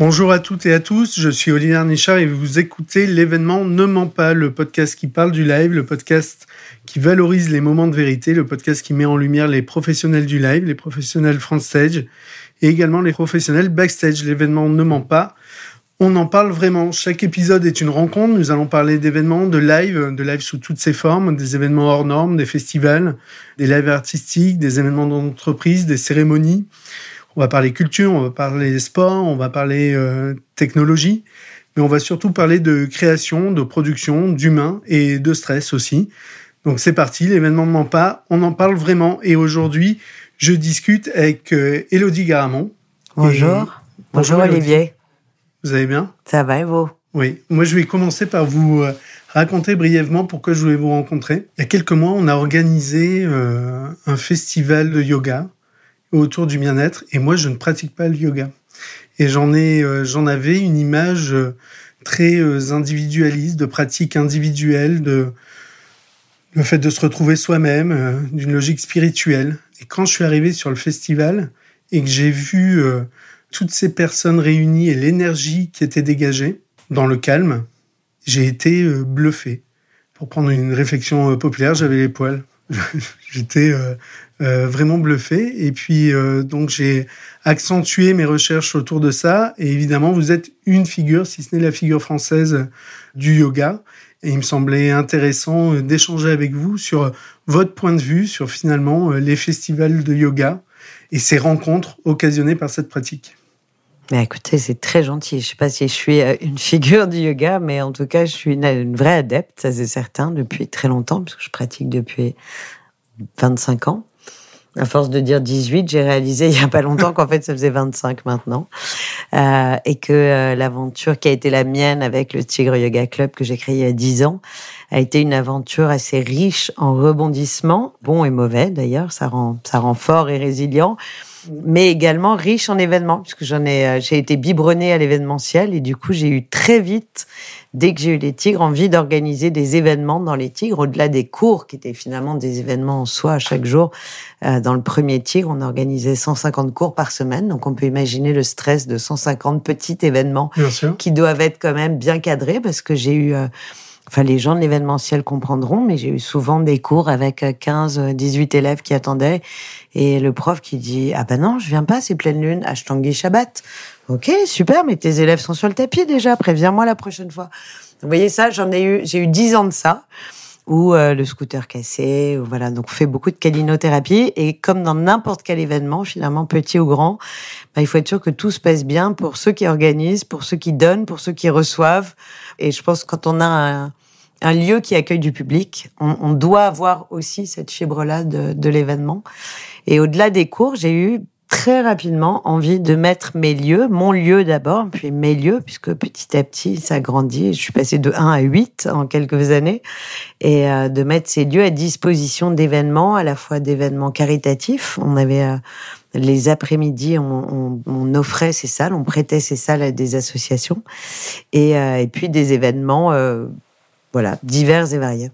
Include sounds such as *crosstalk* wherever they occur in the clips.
Bonjour à toutes et à tous, je suis Olivier Nichard et vous écoutez l'événement Ne ment pas, le podcast qui parle du live, le podcast qui valorise les moments de vérité, le podcast qui met en lumière les professionnels du live, les professionnels front stage et également les professionnels backstage. L'événement Ne ment pas, on en parle vraiment. Chaque épisode est une rencontre. Nous allons parler d'événements, de live, de live sous toutes ses formes, des événements hors normes, des festivals, des lives artistiques, des événements d'entreprise, des cérémonies. On va parler culture, on va parler sport, on va parler euh, technologie, mais on va surtout parler de création, de production, d'humain et de stress aussi. Donc c'est parti, l'événement ne ment pas, on en parle vraiment. Et aujourd'hui, je discute avec euh, Elodie Garamond. Bonjour. Bonjour, Olivier. Vous allez bien? Ça va et vous? Oui. Moi, je vais commencer par vous euh, raconter brièvement pourquoi je voulais vous rencontrer. Il y a quelques mois, on a organisé un festival de yoga autour du bien-être. Et moi, je ne pratique pas le yoga. Et j'en ai, euh, j'en avais une image euh, très euh, individualiste, de pratique individuelle, de le fait de se retrouver soi-même, d'une logique spirituelle. Et quand je suis arrivé sur le festival et que j'ai vu toutes ces personnes réunies et l'énergie qui était dégagée dans le calme, j'ai été bluffé. Pour prendre une réflexion populaire, j'avais les poils. *laughs* J'étais euh, vraiment bluffé. Et puis euh, donc j'ai accentué mes recherches autour de ça. Et évidemment, vous êtes une figure, si ce n'est la figure française du yoga. Et il me semblait intéressant euh, d'échanger avec vous sur votre point de vue sur finalement les festivals de yoga et ces rencontres occasionnées par cette pratique. Mais écoutez, c'est très gentil. Je sais pas si je suis une *laughs* figure du yoga, mais en tout cas, je suis une, vraie adepte, ça c'est certain, depuis très longtemps, parce que je pratique depuis 25 ans. À force de dire 18, j'ai réalisé il y a pas longtemps qu'en fait ça faisait 25 maintenant. Euh, et que euh, l'aventure qui a été la mienne avec le Tigre Yoga Club que j'ai créé il y a 10 ans a été une aventure assez riche en rebondissements, bons et mauvais d'ailleurs, ça rend, ça rend fort et résilient mais également riche en événements, puisque j'en ai, euh, j'ai été biberonnée à l'événementiel et du coup j'ai eu très vite, dès que j'ai eu les tigres, envie d'organiser des événements dans les tigres, au-delà des cours qui étaient finalement des événements en soi à chaque jour. Euh, dans le premier tigre, on organisait 150 cours par semaine, donc on peut imaginer le stress de 150 petits événements qui doivent être quand même bien cadrés, parce que j'ai eu euh, Enfin, les gens de l'événementiel comprendront, mais j'ai eu souvent des cours avec 15, 18 élèves qui attendaient. Et le prof qui dit ah ben non je viens pas c'est pleine lune. Ashtanghi Shabbat ok super mais tes élèves sont sur le tapis déjà. Préviens-moi la prochaine fois. Vous voyez ça j'en ai eu j'ai eu dix ans de ça ou euh, le scooter cassé ou voilà donc on fait beaucoup de calinothérapie et comme dans n'importe quel événement finalement petit ou grand bah, il faut être sûr que tout se passe bien pour ceux qui organisent pour ceux qui donnent pour ceux qui reçoivent et je pense que quand on a un, un lieu qui accueille du public. On, on doit avoir aussi cette fibre-là de, de l'événement. Et au-delà des cours, j'ai eu très rapidement envie de mettre mes lieux, mon lieu d'abord, puis mes lieux, puisque petit à petit, ça grandit. Je suis passée de 1 à 8 en quelques années, et euh, de mettre ces lieux à disposition d'événements, à la fois d'événements caritatifs. On avait euh, les après-midi, on, offrait ces salles, on prêtait ces salles à des associations, et, euh, puis des événements voilà, divers et variés.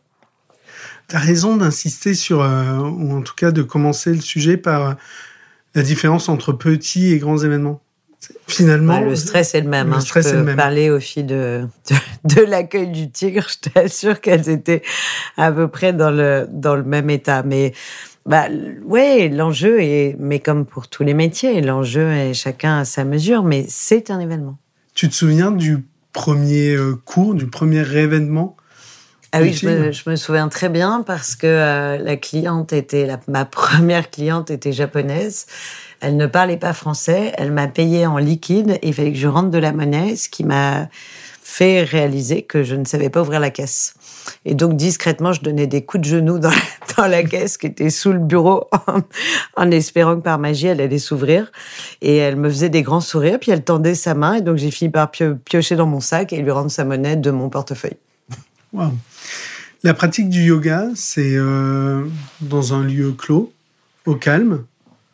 Tu as raison d'insister sur, ou en tout cas de commencer le sujet par la différence entre petits et grands événements. Finalement, bah, le stress est le même. Le hein. stress je peux est le même. parler aux filles de, de, *laughs* de l'accueil du tigre. Je t'assure qu'elles étaient à peu près dans le, dans le même état. Mais bah ouais, l'enjeu est, mais comme pour tous les métiers, l'enjeu est chacun à sa mesure. Mais c'est un événement. Tu te souviens du premier euh, cours, du premier événement ah oui, je me, je me, souviens très bien parce que euh, la cliente était, la, ma *laughs* première cliente était japonaise. Elle ne parlait pas français. Elle m'a payé en liquide. il fallait que je rentre de la monnaie, ce qui m'a fait réaliser que je ne savais pas ouvrir la caisse. Et donc discrètement, je donnais des coups de genoux dans la, *laughs* dans la caisse qui était sous le bureau *laughs* en, en, espérant que par magie elle allait s'ouvrir. Et elle me faisait des grands sourires, puis elle tendait sa main. Et donc j'ai fini par piocher dans mon sac et lui rendre sa monnaie de mon portefeuille. Wow. La pratique du yoga, c'est euh, dans un lieu clos, au calme?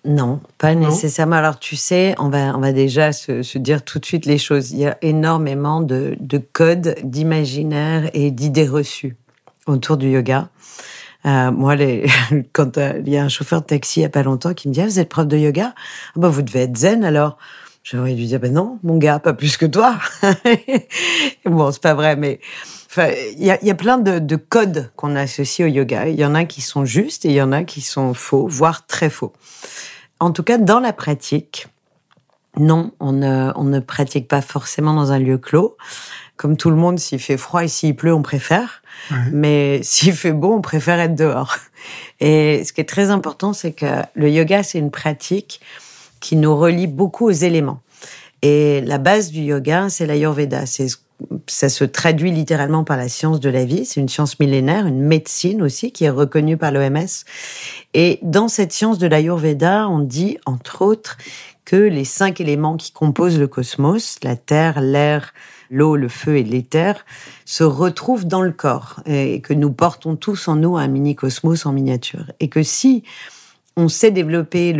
Non, pas non. nécessairement. Alors tu sais, on va, on va déjà se, se, dire tout de suite les choses. Il y a énormément de, de codes, d'imaginaire et d'idées reçues autour du yoga. Euh, moi, les, *laughs* quand euh, il y a un chauffeur de taxi il y a pas longtemps qui me dit ah, vous êtes prof de yoga, ah, bah, vous devez être zen alors. J'aurais dû dire, ben non, mon gars, pas plus que toi. *laughs* bon, c'est pas vrai, mais il y a, y a, plein de, de codes qu'on associe au yoga. Il y en a qui sont justes et il y en a qui sont faux, voire très faux. En tout cas, dans la pratique, non, on ne, on ne pratique pas forcément dans un lieu clos. Comme tout le monde, s'il fait froid et s'il pleut, on préfère. Mais s'il fait beau, on préfère être dehors. Et ce qui est très important, c'est que le yoga, c'est une pratique qui nous relie beaucoup aux éléments. Et la base du yoga, c'est l'ayurveda. C'est ça se traduit littéralement par la science de la vie. C'est une science millénaire, une médecine aussi qui est reconnue par l'OMS. Et dans cette science de l'Ayurveda, on dit, entre autres, que les cinq éléments qui composent le cosmos, la terre, l'air, l'eau, le feu et l'éther, se retrouvent dans le corps et que nous portons tous en nous un mini-cosmos en miniature. Et que si on sait développer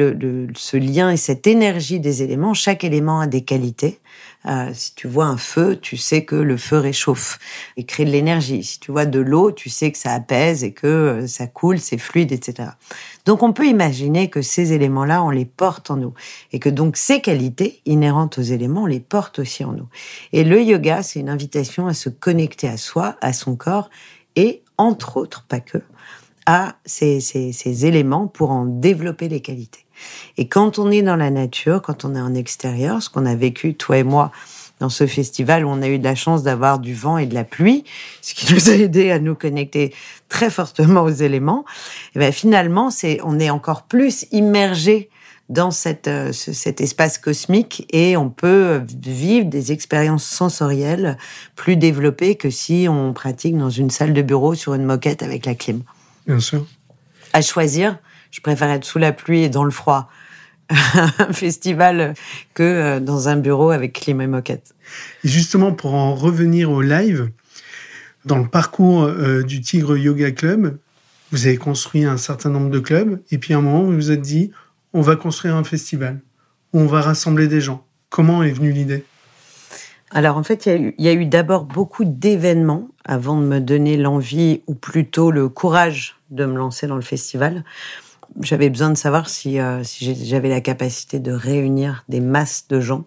ce lien et cette énergie des éléments, chaque élément a des qualités. Euh, si tu vois un feu, tu sais que le feu réchauffe et crée de l'énergie. Si tu vois de l'eau, tu sais que ça apaise et que euh, ça coule, c'est fluide, etc. Donc on peut imaginer que ces éléments-là, on les porte en nous et que donc ces qualités inhérentes aux éléments, on les porte aussi en nous. Et le yoga, c'est une invitation à se connecter à soi, à son corps et entre autres, pas que, à ces, éléments pour en développer les qualités. Et quand on est dans la nature, quand on est en extérieur, ce qu'on a vécu, toi et moi, dans ce festival où on a eu de la chance d'avoir du vent et de la pluie, ce qui *laughs* nous a aidé à nous connecter très fortement aux éléments, et ben finalement, c'est, on est encore plus immergé dans cette, euh, cet espace cosmique et on peut vivre des expériences sensorielles plus développées que si on pratique dans une salle de bureau sur une moquette avec la clim. Bien sûr. À choisir, je préfère être sous la pluie et dans le froid *laughs* un festival que euh, dans un bureau avec clim et moquette. Et justement, pour en revenir au live, dans le parcours euh, du Tigre Yoga Club, vous avez construit un certain nombre de clubs, et puis à un moment, vous vous êtes dit, on va construire un festival, où on va rassembler des gens. Comment est venue l'idée? Alors en fait, il y a eu, eu d'abord beaucoup d'événements avant de me donner l'envie, ou plutôt le courage de me lancer dans le festival j'avais besoin de savoir si, euh, si j'avais la capacité de réunir des masses de gens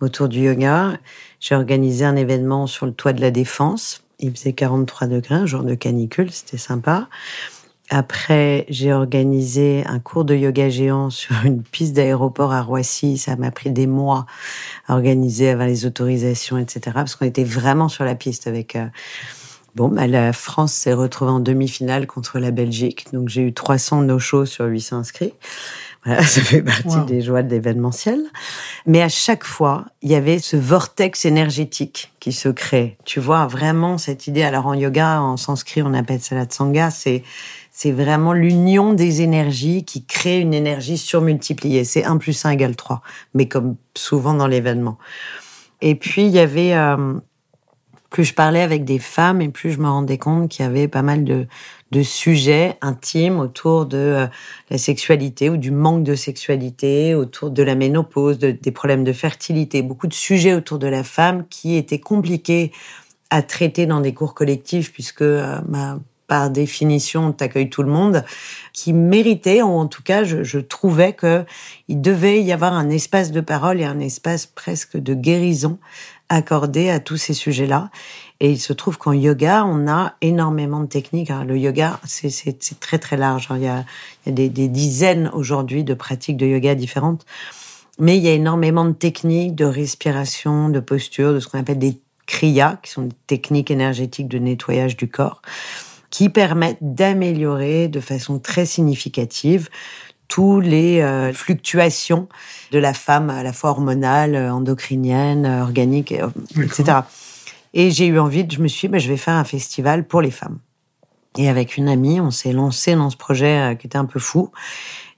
autour du yoga. J'ai organisé un événement sur le toit de la Défense. Il faisait 43 degrés, un jour de canicule, c'était sympa. Après, j'ai organisé un cours de yoga géant *laughs* sur une piste d'aéroport à Roissy. Ça m'a pris des mois à organiser avec les autorisations, etc. Parce qu'on était vraiment sur la piste avec euh, Bon, bah, la France s'est retrouvée en demi-finale contre la Belgique. Donc, j'ai eu 300 no-shows sur 800 inscrits. Voilà, *laughs* ça fait partie des joies de l'événementiel. Mais à chaque fois, il y avait ce vortex énergétique qui se crée. Tu vois, vraiment cette idée. Alors, en yoga, en sanskrit, on appelle ça la tsanga. C'est, c'est vraiment l'union des énergies qui crée une énergie surmultipliée. C'est 1 plus 1 égale 3. Mais comme souvent dans l'événement. Et puis, il y avait, euh, plus je parlais avec des femmes et plus je me rendais compte qu'il y avait pas mal de, de sujets intimes autour de euh, la sexualité ou du manque de sexualité, autour de la ménopause, des problèmes de fertilité, beaucoup de sujets autour de la femme qui étaient compliqués à traiter dans des cours collectifs puisque euh, par définition, t'accueilles tout le monde, qui méritait, ou en tout cas, je, je trouvais que il devait y avoir un espace de parole et un espace presque de guérison accordé à tous ces sujets-là. Et il se trouve qu'en yoga, on a énormément de techniques. Hein. Le yoga, c'est très très large. Hein. Il y a, il y a des, des dizaines aujourd'hui de pratiques de yoga différentes. Mais il y a énormément de techniques de respiration, de posture, de ce qu'on appelle des kriyas, qui sont des techniques énergétiques de nettoyage du corps, qui permettent d'améliorer de façon très significative tous les euh, fluctuations de la femme, à la fois hormonale, euh, endocrinienne, euh, organique, etc. Et j'ai eu envie, de, je me suis dit, bah, je vais faire un festival pour les femmes. Et avec une amie, on s'est lancé dans ce projet qui était un peu fou.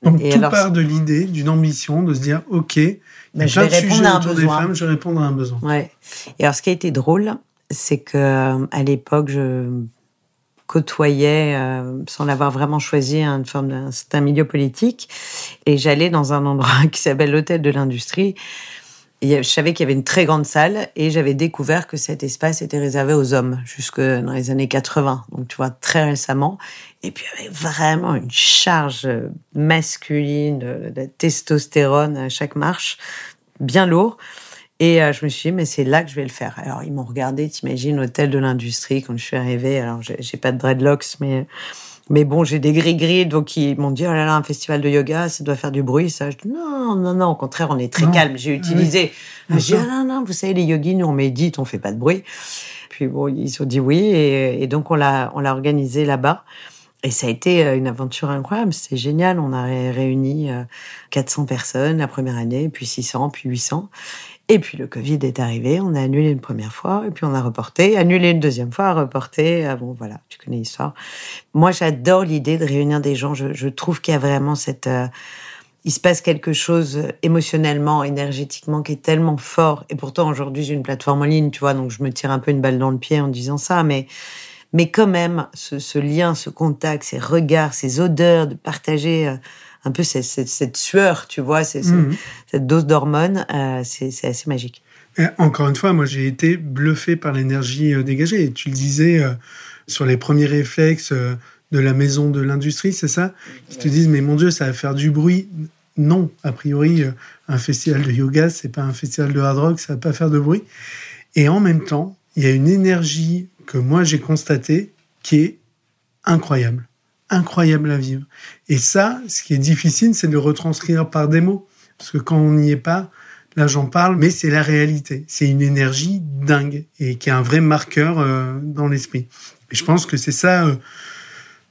Donc tout part de l'idée, d'une ambition, de se dire, ok, a bah, plein de sujets autour des femmes, je vais répondre à un besoin. Ouais. Et alors, ce qui a été drôle, c'est que à l'époque, je côtoyais, euh, sans l'avoir vraiment choisi, une forme c'est un milieu politique. Et j'allais dans un endroit *laughs* qui s'appelle l'Hôtel de l'Industrie. Et je savais qu'il y avait une très grande salle et j'avais découvert que cet espace était réservé aux hommes jusque dans les années 80. Donc, tu vois, très récemment. Et puis, il y avait vraiment une charge masculine de, testostérone à chaque marche. bien lourd. Et euh, je me suis dit, mais c'est là que je vais le faire. Alors, ils m'ont regardé, t'imagines, hôtel de l'industrie, quand je suis arrivée. Alors, j'ai pas de dreadlocks, mais, mais bon, j'ai des gris-gris, donc ils m'ont dit, oh là là, un festival de yoga, ça doit faire du bruit, ça. Je dis, non, non, non, au contraire, on est très calme. J'ai utilisé. Je dis, ah non, non, vous savez, les yogis, nous, on médite, on fait pas de bruit. Puis bon, ils ont dit oui, et, et donc on l'a, on l'a organisé là-bas. Et ça a été euh, une aventure incroyable, c'était génial. On a réuni 400 euh, personnes la première année, puis 600, puis 800. Et puis le Covid est arrivé, on a annulé une première fois, et puis on a reporté, annulé une deuxième fois, reporté. Ah bon, voilà, tu connais l'histoire. Moi, j'adore l'idée de réunir des gens. Je, trouve qu'il y a vraiment cette... Euh, il se passe quelque chose émotionnellement, énergétiquement qui est tellement fort. Et pourtant, aujourd'hui, j'ai une plateforme en ligne, tu vois, donc je me tire un peu une balle dans le pied en disant ça, mais mais quand même, ce, ce lien, ce contact, ces regards, ces odeurs, de partager euh, un peu cette, cette, cette sueur, tu vois, mmh. cette dose d'hormones, euh, c'est assez magique. encore une fois, moi, j'ai été bluffé par l'énergie euh, dégagée. Et tu le disais euh, sur les premiers réflexes de la maison de l'industrie, c'est ça? Qui te disent, mais mon Dieu, ça va faire du bruit. Non, a priori, un festival de yoga, c'est pas un festival de hard rock, ça va pas faire de bruit. Et en même temps, il y a une énergie que moi j'ai constatée qui est incroyable incroyable à vivre. Et ça, ce qui est difficile, c'est de retranscrire par des mots. Parce que quand on n'y est pas, là j'en parle, mais c'est la réalité. C'est une énergie dingue et qui est un vrai marqueur euh, dans l'esprit. Et je pense que c'est ça, euh,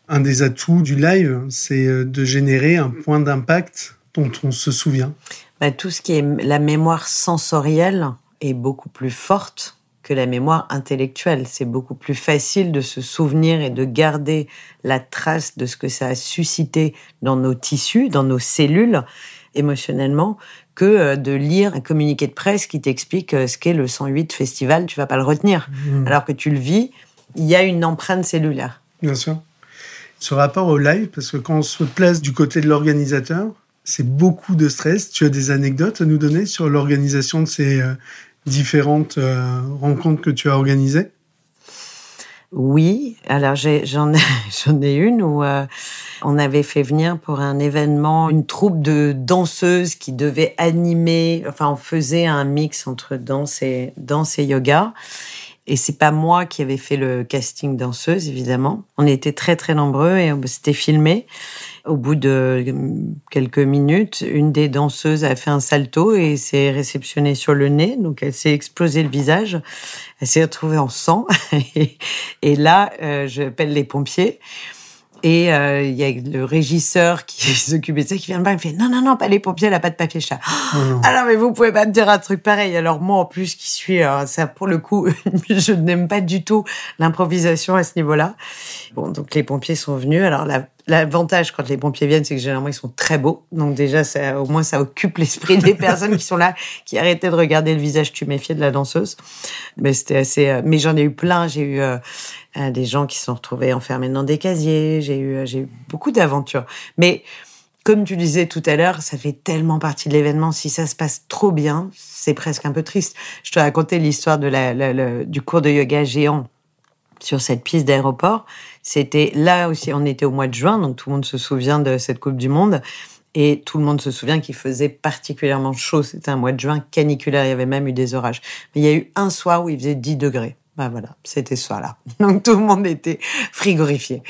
un des atouts du live, c'est euh, de générer un point d'impact dont on se souvient. Bah, tout ce qui est la mémoire sensorielle est beaucoup plus forte que la mémoire intellectuelle. C'est beaucoup plus facile de se souvenir et de garder la trace de ce que ça a suscité dans nos tissus, dans nos cellules, émotionnellement, que euh, de lire un communiqué de presse qui t'explique euh, ce qu'est le 108 festival, tu vas pas le retenir. Mmh. Alors que tu le vis, il y a une empreinte cellulaire. Bien sûr. Ce rapport au live, parce que quand on se place du côté de l'organisateur, c'est beaucoup de stress. Tu as des anecdotes à nous donner sur l'organisation de ces euh, différentes euh, rencontres que tu as organisées? Oui, alors *laughs* j'en ai, une où euh, on avait fait venir pour un événement une troupe de danseuses qui devait animer, enfin on faisait un mix entre danse et danse et yoga. Et c'est pas moi qui avais fait le casting danseuse, évidemment. On était très très nombreux et c'était filmé. Au bout de quelques minutes, une des danseuses a fait un salto et s'est réceptionnée sur le nez. Donc, elle s'est explosé le visage. Elle s'est retrouvée en sang. *laughs* et là, euh, j'appelle les pompiers. Et euh, il y a le régisseur qui *laughs* s'occupait de ça qui vient me voir, il me fait non non non pas les pompiers, elle a pas de papier chat. Oh *gasps* alors mais vous pouvez pas me dire un truc pareil. Alors moi en plus qui suis euh, ça pour le coup, *laughs* je n'aime pas du tout l'improvisation à ce niveau-là. Bon donc les pompiers sont venus. Alors l'avantage quand les pompiers viennent, c'est que généralement ils sont très beaux. Donc déjà ça, au moins ça occupe l'esprit des *laughs* personnes qui sont là, qui arrêtaient de regarder le visage tuméfié de la danseuse. Mais c'était assez. Euh, mais j'en ai eu plein. J'ai eu des gens qui se sont retrouvés enfermés dans des casiers. J'ai eu, j'ai eu beaucoup d'aventures. Mais comme tu disais tout à l'heure, ça fait tellement partie de l'événement. Si ça se passe trop bien, c'est presque un peu triste. Je te racontais l'histoire de la, du cours de yoga géant sur cette piste d'aéroport. C'était là aussi, on était au mois de juin, donc tout le monde se souvient de cette Coupe du Monde. Et tout le monde se souvient qu'il faisait particulièrement chaud. C'était un mois de juin caniculaire. Il y avait même eu des orages. Mais il y a eu un soir où il faisait 10 degrés. Ben voilà, c'était ça là. *laughs* Donc tout le monde était frigorifié.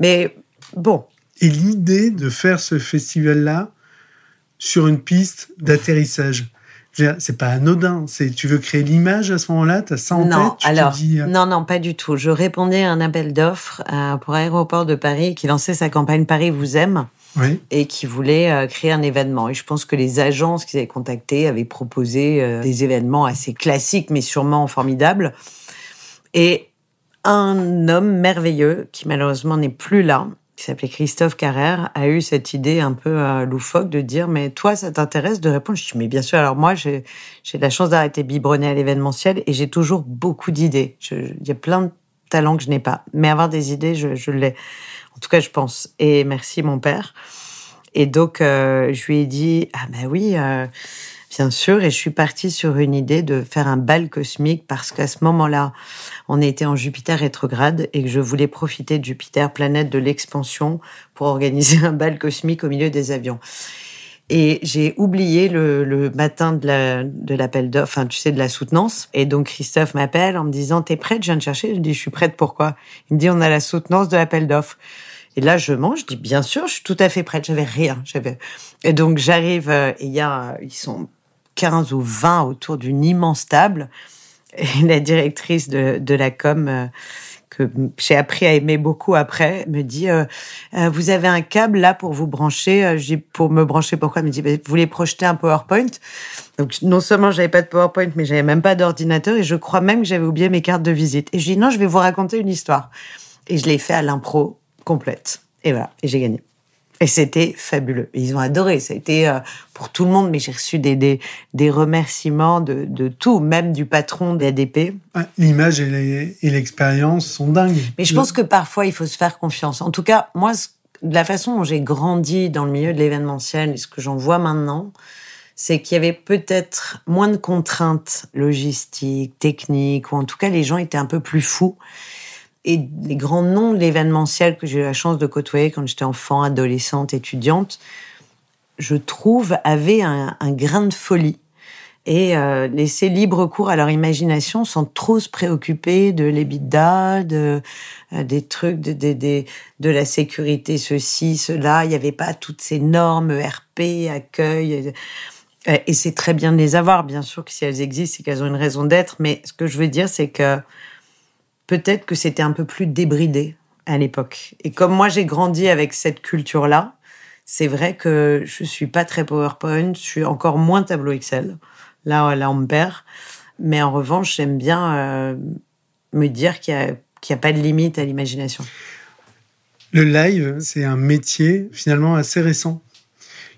Mais bon. Et l'idée de faire ce festival-là sur une piste d'atterrissage, c'est pas anodin. C'est tu veux créer l'image à ce moment-là, tu as ça en non, tête? alors euh, non, non, pas du tout. Je répondais à un appel d'offres euh, pour Aéroport de Paris qui lançait sa campagne Paris vous aime. et qui voulait euh, créer un événement. Et je pense que les agences qu'ils avaient contactées avaient proposé des événements assez classiques, mais sûrement formidables. Et un homme merveilleux, qui malheureusement n'est plus là, qui s'appelait Christophe Carrère, a eu cette idée un peu euh, loufoque de dire mais toi ça t'intéresse de répondre? Je dis mais bien sûr. Alors moi j'ai j'ai la chance d'arrêter biberonner à l'événementiel et j'ai toujours beaucoup d'idées. Il y a plein de talents que je n'ai pas, mais avoir des idées je, je l'ai. En tout cas je pense. Et merci mon père. Et donc euh, je lui ai dit ah ben oui. Euh, bien sûr, et je suis partie sur une idée de faire un bal cosmique parce qu'à ce moment-là, on était en Jupiter rétrograde et que je voulais profiter de Jupiter, planète de l'expansion, pour organiser *laughs* un bal cosmique au milieu des avions. Et j'ai oublié le, le, matin de la de l'appel d'offres, enfin tu sais de la soutenance. Et donc Christophe m'appelle en me disant t'es prête? Je viens de chercher. Je dis je suis prête. Pourquoi? Il me dit on a la soutenance de l'appel d'offres. Et là je mange. Je dis bien sûr, je suis tout à fait prête. J'avais rien. J'avais. Et donc j'arrive. Euh, et il y a ils sont 15 ou 20 autour d'une immense table. Et *laughs* la directrice de la com. Euh, que j'ai appris à aimer beaucoup après, me dit euh, euh, vous avez un câble là pour vous brancher. Pour me brancher pourquoi? Elle me dit bah, vous voulez projeter un PowerPoint. Donc non seulement j'avais pas de PowerPoint, mais j'avais même pas d'ordinateur et je crois même que j'avais oublié mes cartes de visite. Et je dis non, je vais vous raconter une histoire. Et je l'ai fait à l'impro complète. Et voilà, et j'ai gagné. Et c'était fabuleux. Ils ont adoré. Ça a été euh, pour tout le monde, mais j'ai reçu des, des, des remerciements de, de, tout, même du patron d'ADP. Ah, l'image et l'expérience sont dingues. Mais je pense que parfois, il faut se faire confiance. En tout cas, moi, de la façon dont j'ai grandi dans le milieu de l'événementiel et ce que j'en vois maintenant, c'est qu'il y avait peut-être moins de contraintes logistiques, techniques, ou en tout cas, les gens étaient un peu plus fous et les grands noms de l'événementiel que j'ai eu la chance de côtoyer quand j'étais enfant, adolescente, étudiante, je trouve, avaient un, grain de folie et euh, laisser libre cours à leur imagination sans trop se préoccuper de l'EBITDA, de, euh, des trucs, de, de, de, la sécurité, ceci, cela. Il n'y avait pas toutes ces normes ERP, accueil. Euh, et c'est très bien de les avoir, bien sûr que si elles existent, c'est qu'elles ont une raison d'être. Mais ce que je veux dire, c'est que peut-être que c'était un peu plus débridé à l'époque. Et comme moi, j'ai grandi avec cette culture-là, c'est vrai que je suis pas très PowerPoint, je suis encore moins tableau Excel. Là, là, on me perd. Mais en revanche, j'aime bien euh, me dire qu'il n'y a, a, pas de limite à l'imagination. Le live, c'est un métier finalement assez récent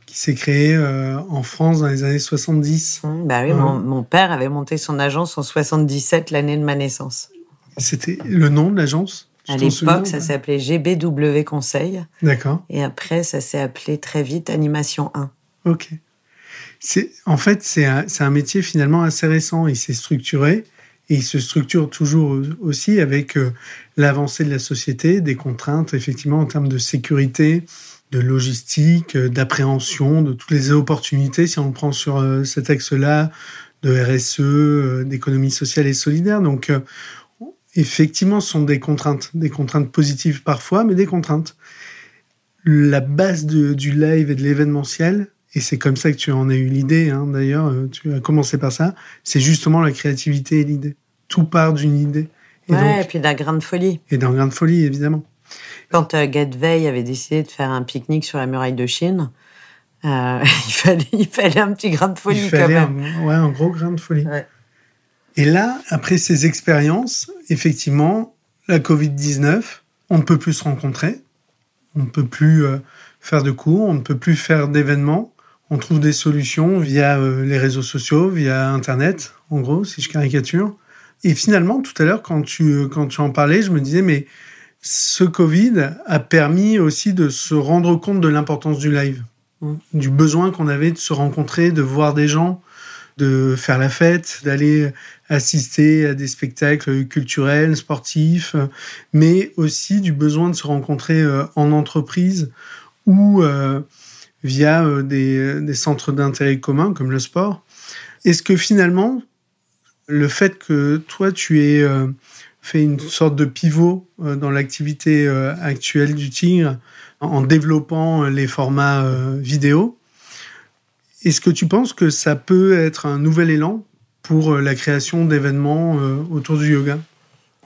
qui s'est créé euh, en France dans les années 70. Mmh, bah oui, mon, mon, père avait monté son agence en 77, l'année de ma naissance. C'était le nom de l'agence? À l'époque, ça s'appelait GBW Conseil. D'accord. Et après, ça s'est appelé très vite Animation 1. Ok. C'est, en fait, c'est un, un, métier finalement assez récent. Il s'est structuré et il se structure toujours aussi avec euh, l'avancée de la société, des contraintes effectivement en termes de sécurité, de logistique, euh, d'appréhension, de toutes les opportunités, si on le prend sur euh, cet axe-là, de RSE, d'économie sociale et solidaire. Donc, effectivement, ce sont des contraintes, des contraintes positives parfois, mais des contraintes. La base du live et de l'événementiel, et c'est comme ça que tu en as eu l'idée, hein, d'ailleurs, euh, tu as commencé par ça, c'est justement la créativité et l'idée. Tout part d'une idée. Et ouais, et puis d'un grain de folie. Et d'un grain de folie, évidemment. Quand euh, avait décidé de faire un pique-nique sur la muraille de Chine, euh, *laughs* il, fallait, il fallait un petit grain de folie il quand même. Un, ouais, un gros grain de folie. Ouais. Et là, après ces expériences, effectivement, la Covid-19, on ne peut plus se rencontrer, on ne peut plus euh, faire de cours, on ne peut plus faire d'événements. On trouve des solutions via euh, les réseaux sociaux, via Internet, en gros, si je caricature. Et finalement, tout à l'heure, quand tu, euh, quand tu en parlais, je me disais, mais ce Covid a permis aussi de se rendre compte de l'importance du live, mmh. du besoin qu'on avait de se rencontrer, de voir des gens, de faire la fête, d'aller assister à des spectacles culturels, sportifs, mais aussi du besoin de se rencontrer euh, en entreprise ou euh, via euh, des, centres d'intérêt commun comme le sport. Est-ce que finalement, le fait que toi, tu aies fait une sorte de pivot dans l'activité actuelle du Tigre en développant les formats vidéo, est-ce que tu penses que ça peut être un nouvel élan pour euh, la création d'événements euh, autour du yoga?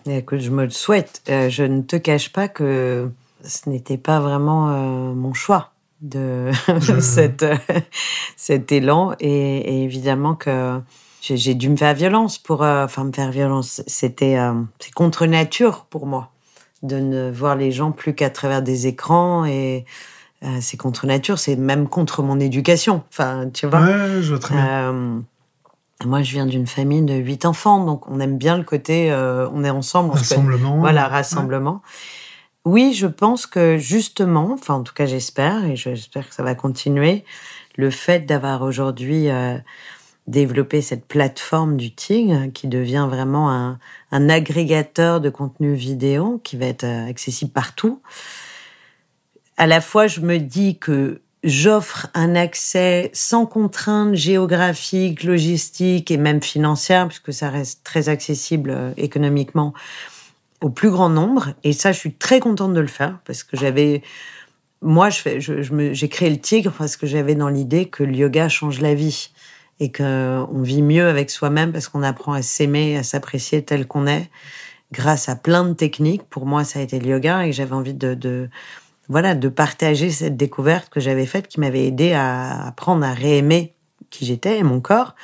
Écoute, je me le souhaite. Euh, je ne te cache pas que ce n'était pas vraiment mon choix de *laughs* cette, cet élan. Et, évidemment que j'ai dû me faire violence pour... enfin, me faire violence. C'était c'est contre nature pour moi de ne voir les gens plus qu'à travers des écrans et euh, c'est contre nature, c'est même contre mon éducation. Enfin, tu vois. Ouais, je vois très bien. Euh, moi, je viens d'une famille de huit enfants, donc on aime bien le côté euh, on est ensemble. rassemblement. voilà, rassemblement. Oui, je pense que justement, enfin en tout cas j'espère, et j'espère que ça va continuer, le fait d'avoir aujourd'hui développé cette plateforme du TIG, qui devient vraiment un, un agrégateur de contenu vidéo qui va être accessible partout, à la fois, je me dis que j'offre un accès sans contrainte géographique, logistique et même financière, puisque ça reste très accessible euh, économiquement au plus grand nombre. Et ça, je suis très contente de le faire parce que j'avais, moi, j'ai créé le tigre parce que j'avais dans l'idée que le yoga change la vie et que on vit mieux avec soi-même parce qu'on apprend à s'aimer, à s'apprécier tel qu'on est grâce à plein de techniques. Pour moi, ça a été le yoga et j'avais envie de voilà, de partager cette découverte que j'avais faite qui m'avait aidé à apprendre à réaimer qui j'étais et mon corps.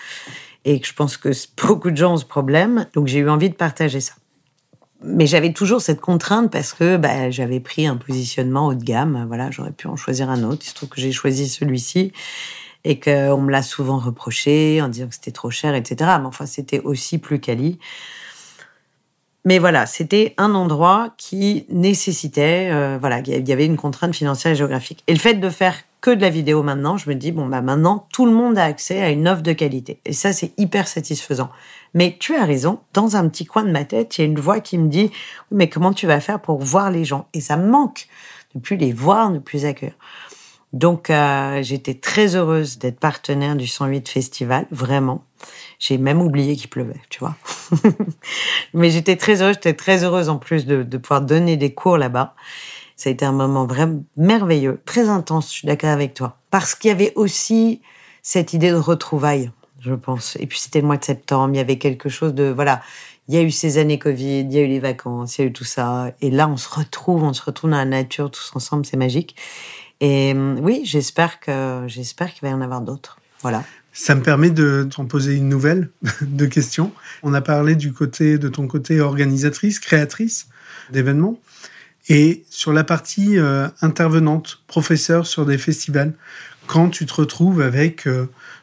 Et je pense que *laughs* beaucoup de gens ont ce problème. Donc j'ai eu envie de partager ça. Mais j'avais toujours cette contrainte parce que bah, j'avais pris un positionnement haut de gamme. Voilà, j'aurais pu en choisir un autre. Il se trouve que j'ai choisi celui-ci et qu'on me l'a souvent reproché en disant que c'était trop cher, etc. Mais enfin, c'était aussi plus quali. Mais voilà, c'était un endroit qui nécessitait, euh, voilà, il y avait une contrainte financière et géographique. Et le fait de faire que de la vidéo maintenant, je me dis bon bah maintenant tout le monde a accès à une offre de qualité. Et ça c'est hyper satisfaisant. Mais tu as raison, dans un petit coin de ma tête, il y a une voix qui me dit mais comment tu vas faire pour voir les gens? Et ça me manque de plus les voir, de plus accueillir. Donc euh, j'étais très heureuse d'être partenaire du 108 Festival, vraiment. J'ai même oublié qu'il pleuvait, tu vois. *laughs* Mais j'étais très heureuse, j'étais très heureuse en plus de, de pouvoir donner des cours là-bas. Ça a été un moment vraiment merveilleux, très intense, je suis d'accord avec toi. Parce qu'il y avait aussi cette idée de retrouvailles, je pense. Et puis c'était le mois de septembre, il y avait quelque chose de, voilà, il y a eu ces années Covid, il y a eu les vacances, il y a eu tout ça. Et là, on se retrouve, on se retrouve dans la nature tous ensemble, c'est magique. Et hum, oui, j'espère que, j'espère qu'il va y en avoir d'autres. Voilà. Ça me permet de t'en poser une nouvelle *laughs* de questions. On a parlé du côté de ton côté organisatrice, créatrice d'événements, et sur la partie euh, intervenante, professeur sur des festivals. Quand tu te retrouves avec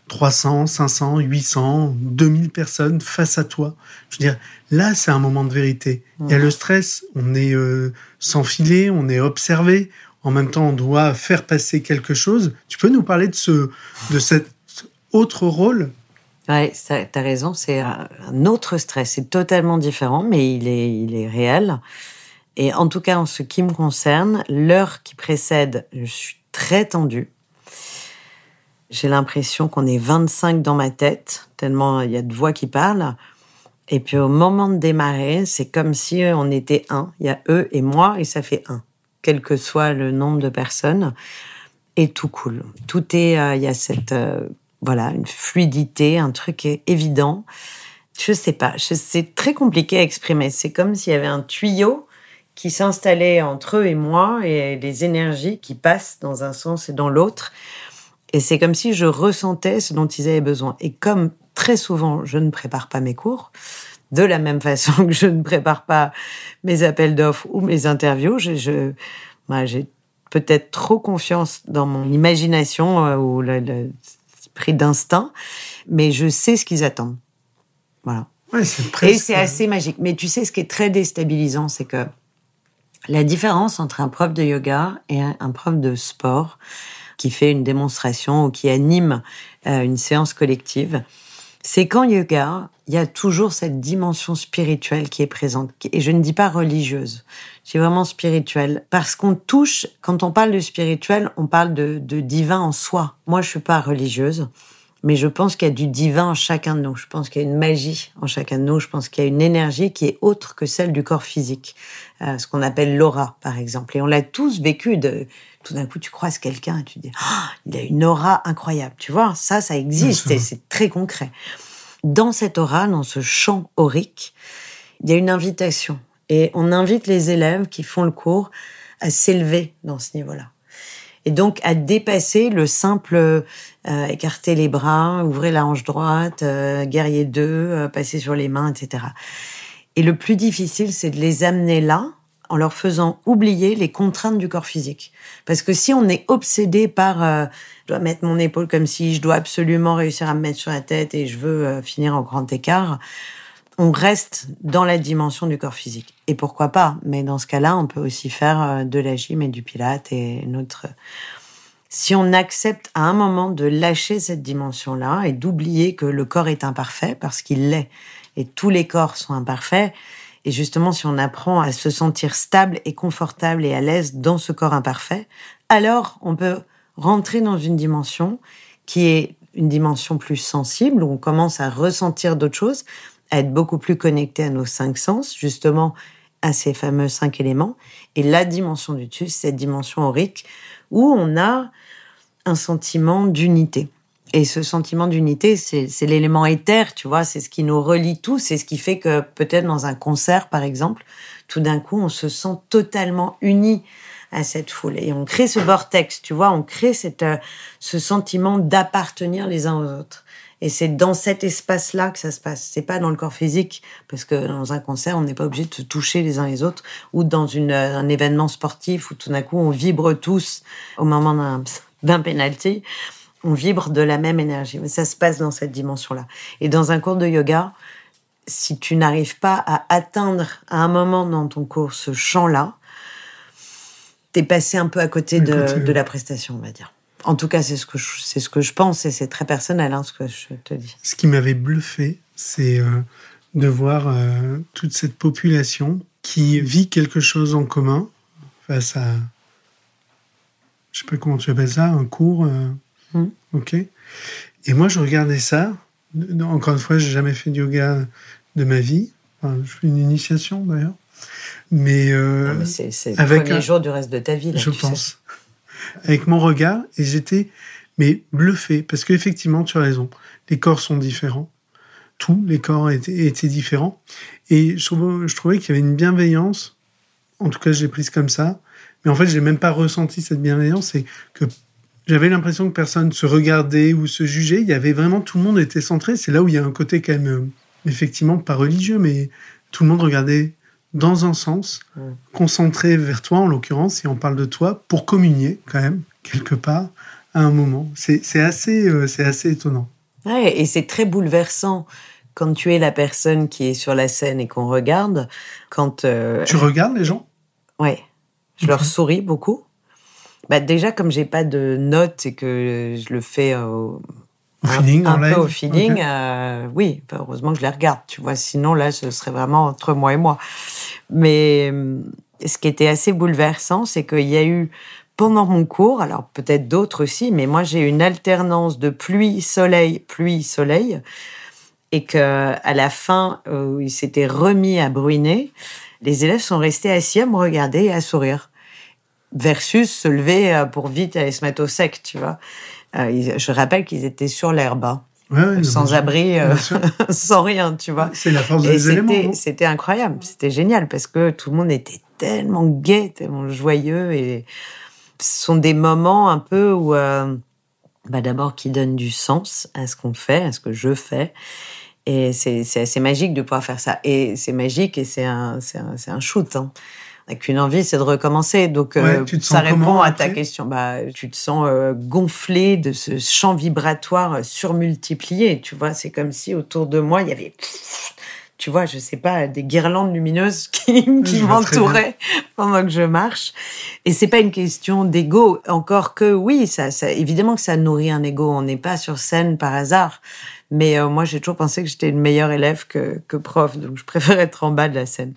300, 500, 800, 2000 personnes face à toi, je veux dire, là c'est un moment de vérité. Il y a le stress, on est euh, sans filet, on est observé. En même temps, on doit faire passer quelque chose. Tu peux nous parler de ce, de cette autre rôle? Ouais, tu as raison, c'est un autre stress. C'est totalement différent, mais il est, il est réel. Et en tout cas, en ce qui me concerne, l'heure qui précède, je suis très tendue. J'ai l'impression qu'on est 25 dans ma tête, tellement il y a de voix qui parlent. Et puis au moment de démarrer, c'est comme si on était un. Il y a eux et moi, et ça fait un, quel que soit le nombre de personnes. Et tout cool. Tout est, euh, il y a cette euh, voilà, une fluidité, un truc évident. Je sais pas, c'est très compliqué à exprimer. C'est comme s'il y avait un tuyau qui s'installait entre eux et moi et les énergies qui passent dans un sens et dans l'autre. Et c'est comme si je ressentais ce dont ils avaient besoin. Et comme très souvent, je ne prépare pas mes cours, de la même façon *laughs* que je ne prépare pas mes appels d'offres ou mes interviews, je, je j'ai peut-être trop confiance dans mon imagination euh, ou le, pris d'instinct, mais je sais ce qu'ils attendent. Voilà. Et c'est assez magique. Mais tu sais, ce qui est très déstabilisant, c'est que la différence entre un prof de yoga et un prof de sport qui fait une démonstration ou qui anime euh, une séance collective, c'est qu'en yoga, il y a toujours cette dimension spirituelle qui est présente. Et je ne dis pas religieuse, c'est vraiment spirituel. Parce qu'on touche, quand on parle de spirituel, on parle de, de divin en soi. Moi, je suis pas religieuse, mais je pense qu'il y a du divin en chacun de nous. Je pense qu'il y a une magie en chacun de nous. Je pense qu'il y a une énergie qui est autre que celle du corps physique. Euh, ce qu'on appelle l'aura, par exemple. Et on l'a tous vécu de, tout d'un coup, tu croises quelqu'un et tu dis, oh, il a une aura incroyable. Tu vois, ça, ça existe et *laughs* c'est très concret. Dans cette aura, dans ce champ aurique, il y a une invitation et on invite les élèves qui font le cours à s'élever dans ce niveau-là. Et donc à dépasser le simple euh, écarter les bras, ouvrir la hanche droite, euh, guerrier 2, euh, passer sur les mains, etc. Et le plus difficile, c'est de les amener là en leur faisant oublier les contraintes du corps physique. Parce que si on est obsédé par je dois mettre mon épaule comme si je dois absolument réussir à me mettre sur la tête et je veux finir en grand écart, on reste dans la dimension du corps physique. Et pourquoi pas? Mais dans ce cas-là, on peut aussi faire euh, de la gym et du pilate et notre. Si on accepte à un moment de lâcher cette dimension-là et d'oublier que le corps est imparfait parce qu'il l'est et tous les corps sont imparfaits, et justement si on apprend à se sentir stable et confortable et à l'aise dans ce corps imparfait, alors on peut rentrer dans une dimension qui est une dimension plus sensible, où on commence à ressentir d'autres choses, à être beaucoup plus connecté à nos cinq sens, justement à ces fameux cinq éléments. Et la dimension du dessus, cette dimension aurique, où on a un sentiment d'unité. Et ce sentiment d'unité, c'est l'élément éther, tu vois, c'est ce qui nous relie tous, c'est ce qui fait que peut-être dans un concert, par exemple, tout d'un coup, on se sent totalement unis à cette foule. Et on crée ce vortex, tu vois, on crée cette, euh, ce sentiment d'appartenir les uns aux autres. Et c'est dans cet espace-là que ça se passe. C'est pas dans le corps physique, parce que dans un concert, on n'est pas obligé de se toucher les uns les autres, ou dans une, euh, un événement sportif où tout d'un coup on vibre tous au moment d'un penalty. On vibre de la même énergie. Mais ça se passe dans cette dimension-là. Et dans un cours de yoga, si tu n'arrives pas à atteindre à un moment dans ton cours ce champ-là, t'es passé un peu à côté de, la prestation, on va dire. En tout cas, c'est ce que je, c'est ce que je pense et c'est très personnel hein, ce que je te dis. Ce qui m'avait bluffé, c'est euh, de voir euh, toute cette population qui vit quelque chose en commun face à, je sais pas comment tu appelles ça, un cours, euh, hmm. ok. Et moi, je regardais ça. Encore une fois, j'ai jamais fait de yoga de ma vie. je fais une initiation d'ailleurs. Mais, euh, c'est, le avec premier jour du reste de ta vie. je pense. Avec mon regard, et j'étais mais bluffé parce qu'effectivement, tu as raison. Les corps sont différents. Tous les corps étaient, étaient différents. Et je, je trouvais qu'il y avait une bienveillance. En tout cas, je l'ai prise comme ça. Mais en fait, je n'ai même pas ressenti cette bienveillance. Et que j'avais l'impression que personne se regardait ou se jugeait. Il y avait vraiment tout le monde était centré. C'est là où il y a un côté quand même, euh, effectivement, pas religieux, mais tout le monde regardait dans un sens, concentré vers toi en l'occurrence, si on parle de toi, pour communier quand même, quelque part, à un moment. C'est assez, euh, c'est assez étonnant. Ouais, et c'est très bouleversant quand tu es la personne qui est sur la scène et qu'on regarde. Quand euh, Tu regardes les gens? Ouais. Je leur souris beaucoup. Bah déjà, comme j'ai pas de notes et que je le fais au, au feeling, un, peu au feeling, euh, oui. heureusement que je les regarde, tu vois. Sinon, là, ce serait vraiment entre moi et moi. Mais euh, ce qui était assez bouleversant, c'est qu'il y a eu pendant mon cours, alors peut-être d'autres aussi, mais moi j'ai eu une alternance de pluie, soleil, pluie, soleil, et que à la fin, où il s'était remis à bruiner, les élèves sont restés assis à me regarder et à sourire, versus se lever euh, pour vite aller se mettre au sec, tu vois. Euh, je rappelle qu'ils étaient sur l'herbe. Hein. sans abri, euh, *laughs* sans rien, tu vois. C'est la force des éléments. C'était incroyable, c'était génial parce que tout le monde était tellement gai, tellement joyeux et ce sont des moments un peu où, euh, bah d'abord, qui donnent du sens à ce qu'on fait, à ce que je fais. Et c'est assez magique de pouvoir faire ça. Et c'est magique et c'est un, un, un shoot. Hein qu'une envie, c'est de recommencer. Donc, euh, ça répond à ta question. Bah, tu te sens euh, gonflé de ce champ vibratoire euh, surmultiplié. Tu vois, c'est comme si autour de moi, il y avait, tu vois, je sais pas, des guirlandes lumineuses *laughs* qui, qui m'entouraient pendant que je marche. Et c'est pas une question d'ego. Encore que, oui, ça, ça, évidemment que ça nourrit un ego. On n'est pas sur scène par hasard. Mais moi, j'ai toujours pensé que j'étais une meilleure élève que, que prof. Donc, je préfère être en bas de la scène.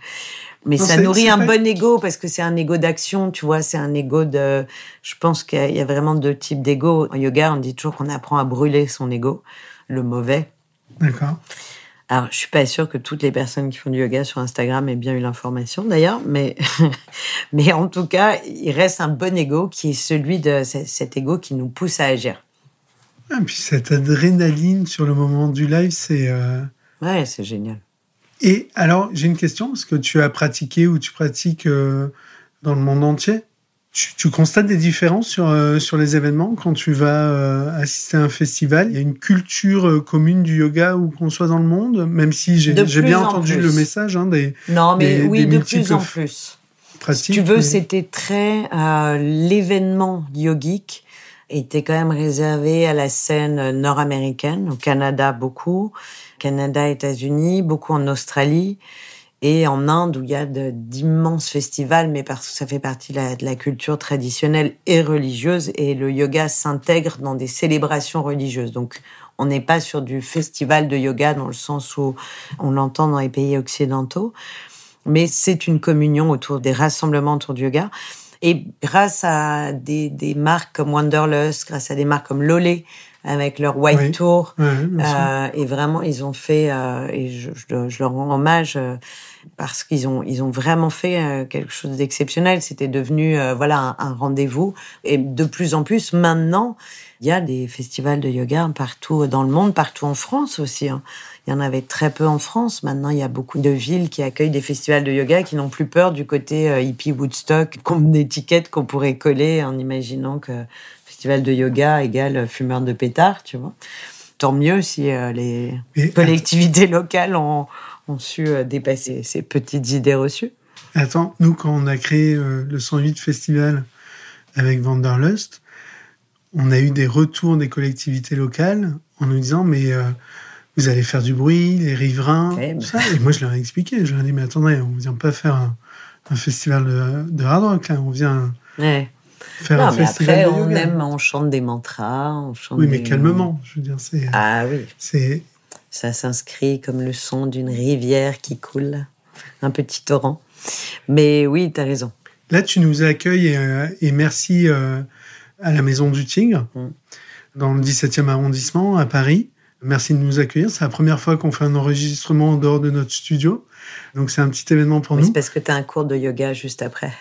Mais ça nourrit un bon ego parce que c'est un ego d'action, tu vois, c'est un ego de. Je pense qu'il y a vraiment deux types d'ego. En yoga, on dit toujours qu'on apprend à brûler son ego, le mauvais. D'accord. Alors, je suis pas sûre que toutes les personnes qui font du yoga sur Instagram aient bien eu l'information d'ailleurs, mais, *laughs* mais en tout cas, il reste un bon ego qui est celui de cet ego qui nous pousse à agir. Et ah, puis cette adrénaline sur le moment du live, c'est. Euh... Ouais, c'est génial. Et alors, j'ai une question, parce que tu as pratiqué ou tu pratiques euh, dans le monde entier. Tu, constates des différences sur, euh, sur les événements quand tu vas euh, assister à un festival? Il y a une culture commune du yoga où qu'on soit dans le monde, même si j'ai bien entendu le message hein, des. Non, mais oui, de plus en plus. si tu veux, c'était très. L'événement yogique était quand même réservé à la scène nord-américaine, au Canada beaucoup Canada, États-Unis, beaucoup en Australie et en Inde où il y a d'immenses festivals, mais parce que ça fait partie de la, culture traditionnelle et religieuse, et le yoga s'intègre dans des célébrations religieuses. Donc, on n'est pas sur du festival de yoga dans le sens où on l'entend dans les pays occidentaux, mais c'est une communion autour des rassemblements autour du yoga. Et grâce à des, marques comme Wanderlust, grâce à des marques comme Lolé, avec leur White Tour, euh, et vraiment ils ont fait, euh, et je, je, leur rends hommage euh, parce qu'ils ont ils ont vraiment fait euh, quelque chose d'exceptionnel. C'était devenu euh, voilà un, un rendez-vous, et de plus en plus maintenant il y a des festivals de yoga partout dans le monde, partout en France aussi. Hein. Il y en avait très peu en France. Maintenant, il y a beaucoup de villes qui accueillent des festivals de yoga qui n'ont plus peur du côté euh, hippie Woodstock, comme *laughs* d'étiquettes qu'on pourrait coller en imaginant que festival de yoga égale fumeur de pétard, tu vois. Tant mieux si euh, les *laughs* collectivités locales ont, ont su euh, dépasser ces petites idées reçues. Attends, nous, quand on a créé le 108 Festival avec Vanderlust, on a eu des retours des collectivités locales en nous disant mais euh, vous allez faire du bruit, les riverains, tout ça. Et moi je leur ai expliqué, je leur ai dit mais attendez, on vient pas faire un, un festival de, de, hard rock là, on vient ouais. Faire non, un mais festival après, de yoga. on aime, on chante des mantras, on chante. Oui, des... mais calmement, je veux dire c'est. Ah oui. C'est. Ça s'inscrit comme le son d'une rivière qui coule, un petit torrent. Mais oui, tu as raison. Là, tu nous accueilles et, euh, et merci. Euh, à la Maison du Tigre, mmh. dans le 17e arrondissement, à Paris. Merci de nous accueillir. C'est la première fois qu'on fait un enregistrement en dehors de notre studio. Donc c'est un petit événement pour oui, nous. C'est parce que tu as un cours de yoga juste après.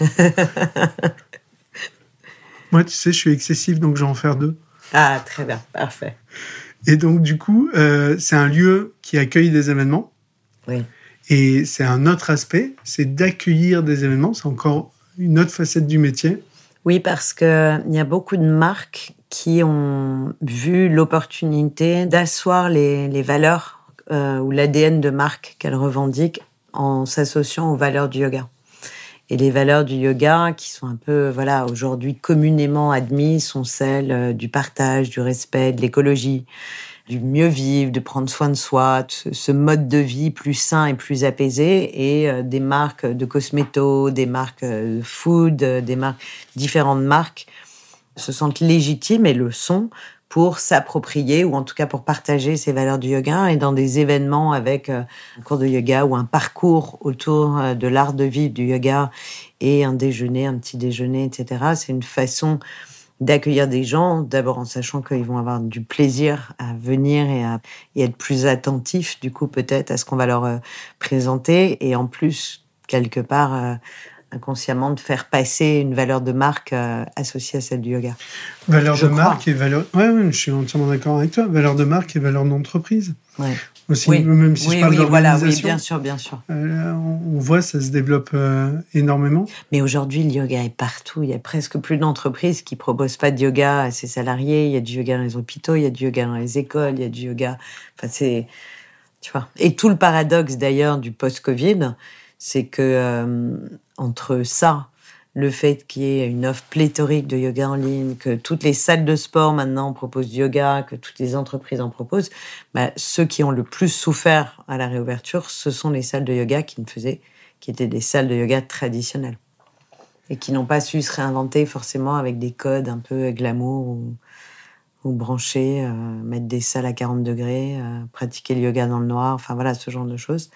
*laughs* Moi, tu sais, je suis excessif, donc je vais en faire deux. Ah, très bien, parfait. Et donc, du coup, euh, c'est un lieu qui accueille des événements. Oui. Et c'est un autre aspect, c'est d'accueillir des événements. C'est encore une autre facette du métier. Oui, parce qu'il y a beaucoup de marques qui ont vu l'opportunité d'asseoir les, les, valeurs euh, ou l'ADN de marque qu'elles revendiquent en s'associant aux valeurs du yoga. Et les valeurs du yoga, qui sont un peu, voilà, aujourd'hui communément admises, sont celles euh, du partage, du respect, de l'écologie, du mieux vivre, de prendre soin de soi, ce mode de vie plus sain et plus apaisé, et euh, des marques de cosméto, des marques de food, euh, des marques, différentes marques se sentent légitimes et le sont pour s'approprier ou en tout cas pour partager ces valeurs du yoga et dans des événements avec euh, un cours de yoga ou un parcours autour de l'art de vivre du yoga et un déjeuner, un petit déjeuner, etc. C'est une façon d'accueillir des gens, d'abord en sachant qu'ils vont avoir du plaisir à venir et à et être plus attentifs, du coup, peut-être à ce qu'on va leur euh, présenter, et en plus, quelque part, euh, inconsciemment, de faire passer une valeur de marque euh, associée à celle du yoga. Valeur je de crois. marque et valeur... Ouais, ouais, je suis entièrement d'accord avec toi. Valeur de marque et valeur d'entreprise. Ouais. Aussi, oui. même si oui, je parle oui, voilà, oui, bien sûr, bien sûr. euh, on voit ça se développe euh, énormément. Mais aujourd'hui, le yoga est partout. Il y a presque plus d'entreprises qui proposent pas de yoga à ses salariés. Il y a du yoga dans les hôpitaux, il y a du yoga dans les écoles, il y a du yoga. Enfin, c'est, tu vois. Et tout le paradoxe d'ailleurs du post-Covid, c'est que euh, entre ça, le fait qu'il y ait une offre pléthorique de yoga en ligne, que toutes les salles de sport maintenant proposent du yoga, que toutes les entreprises en proposent, bah, ceux qui ont le plus souffert à la réouverture, ce sont les salles de yoga qui ne faisaient, qui étaient des salles de yoga traditionnelles et qui n'ont pas su se réinventer forcément avec des codes un peu glamour ou, ou branchés, euh, mettre des salles à 40 degrés, euh, pratiquer le yoga dans le noir, enfin voilà ce genre de choses.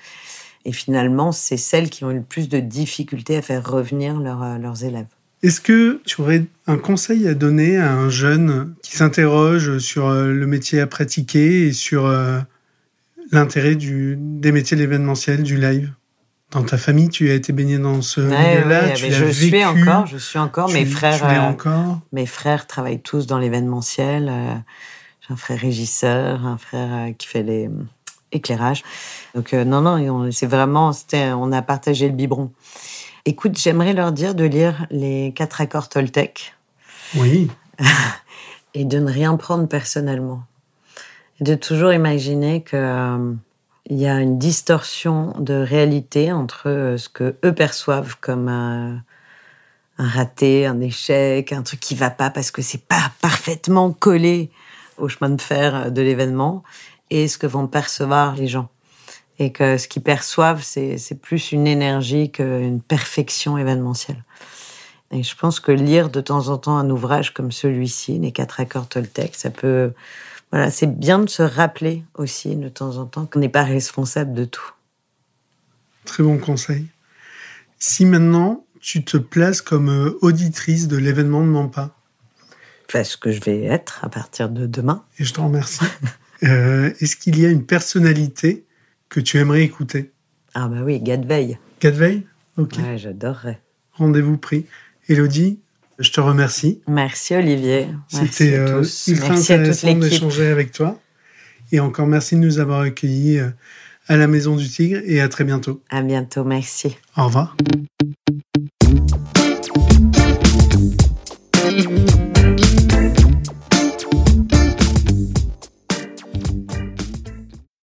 Et finalement, c'est celles qui ont eu le plus de difficultés à faire revenir leur, euh, leurs élèves. Est-ce que tu aurais un conseil à donner à un jeune qui s'interroge sur euh, le métier à pratiquer et sur euh, l'intérêt des métiers de l'événementiel, du live? Dans ta famille, tu as été baigné dans ce ouais, tu je suis encore, je suis encore. tu, mes frères, euh, encore. mes frères travaillent tous dans l'événementiel. J'ai un frère régisseur, un frère qui fait les éclairages. Donc euh, non, non, c'est vraiment, c'était, on a partagé le biberon. Écoute, j'aimerais leur dire de lire les quatre accords Toltec Oui. *laughs* et de ne rien prendre personnellement. Et de toujours imaginer que euh, il y a une distorsion de réalité entre euh, ce que eux perçoivent comme un, un raté, un échec, un truc qui va pas parce que c'est pas parfaitement collé au chemin de fer de l'événement et ce que vont percevoir les gens. Et que ce qu'ils perçoivent, c'est plus une énergie qu'une perfection événementielle. Et je pense que lire de temps en temps un ouvrage comme celui-ci, Les quatre accords Toltec, ça peut. Voilà, c'est bien de se rappeler aussi de temps en temps qu'on n'est pas responsable de tout. Très bon conseil. Si maintenant tu te places comme euh, auditrice de l'événement de Mampa Enfin, ce que je vais être à partir de demain. Et je te remercie. *laughs* Euh, est-ce qu'il y a une personnalité que tu aimerais écouter? Ah bah oui, Gad Veil. Ok. J'adorerais. Rendez-vous pris. Elodie, je te remercie. Merci Olivier. C'était euh, ultra intéressant d'échanger avec toi. Et encore merci de nous avoir accueillis euh, à la Maison du Tigre et à très bientôt. À bientôt, merci. Au revoir.